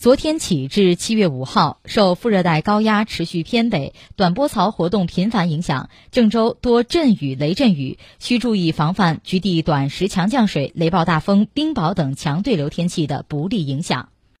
昨天起至七月五号受副热带高压持续偏北短波槽活动频繁影响郑州多阵雨雷阵雨需注意防范局地短时强降水雷暴大风冰雹等强对流天气的不利影响。